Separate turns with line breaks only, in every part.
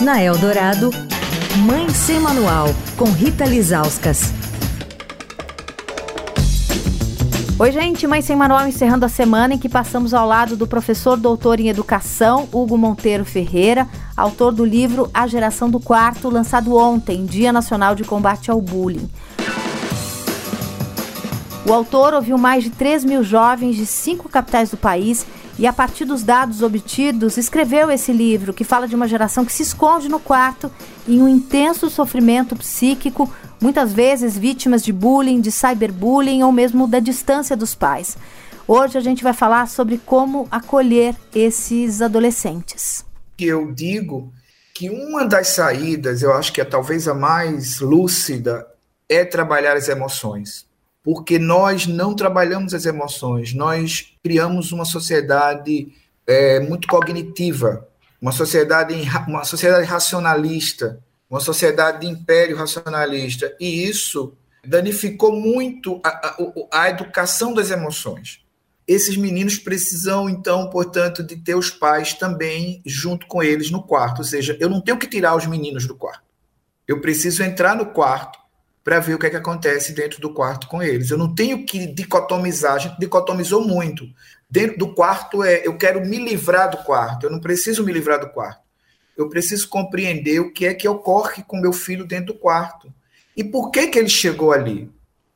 Na Eldorado, Mãe Sem Manual, com Rita Lizauskas.
Oi, gente, Mãe Sem Manual encerrando a semana em que passamos ao lado do professor doutor em educação, Hugo Monteiro Ferreira, autor do livro A Geração do Quarto, lançado ontem, Dia Nacional de Combate ao Bullying. O autor ouviu mais de 3 mil jovens de cinco capitais do país e, a partir dos dados obtidos, escreveu esse livro que fala de uma geração que se esconde no quarto em um intenso sofrimento psíquico, muitas vezes vítimas de bullying, de cyberbullying ou mesmo da distância dos pais. Hoje a gente vai falar sobre como acolher esses adolescentes.
Eu digo que uma das saídas, eu acho que é talvez a mais lúcida, é trabalhar as emoções porque nós não trabalhamos as emoções, nós criamos uma sociedade é, muito cognitiva, uma sociedade, uma sociedade racionalista, uma sociedade de império racionalista, e isso danificou muito a, a, a educação das emoções. Esses meninos precisam, então, portanto, de ter os pais também junto com eles no quarto, ou seja, eu não tenho que tirar os meninos do quarto. Eu preciso entrar no quarto para ver o que é que acontece dentro do quarto com eles. Eu não tenho que dicotomizar, a gente dicotomizou muito. Dentro do quarto é eu quero me livrar do quarto, eu não preciso me livrar do quarto. Eu preciso compreender o que é que ocorre com meu filho dentro do quarto. E por que que ele chegou ali?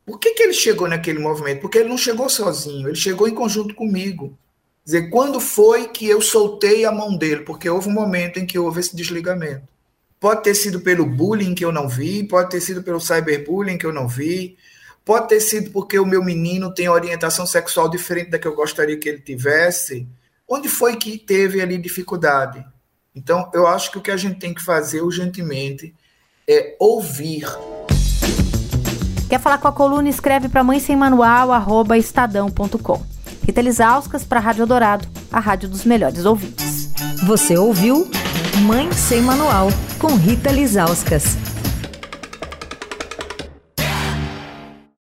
Por que, que ele chegou naquele movimento? Porque ele não chegou sozinho, ele chegou em conjunto comigo. Quer dizer, quando foi que eu soltei a mão dele? Porque houve um momento em que houve esse desligamento. Pode ter sido pelo bullying que eu não vi, pode ter sido pelo cyberbullying que eu não vi, pode ter sido porque o meu menino tem orientação sexual diferente da que eu gostaria que ele tivesse. Onde foi que teve ali dificuldade? Então, eu acho que o que a gente tem que fazer urgentemente é ouvir.
Quer falar com a coluna? Escreve para mãe sem manual, arroba estadão.com. Rita Lisauskas para a Rádio Dourado, a rádio dos melhores ouvintes.
Você ouviu Mãe Sem Manual, com Rita Lizauskas.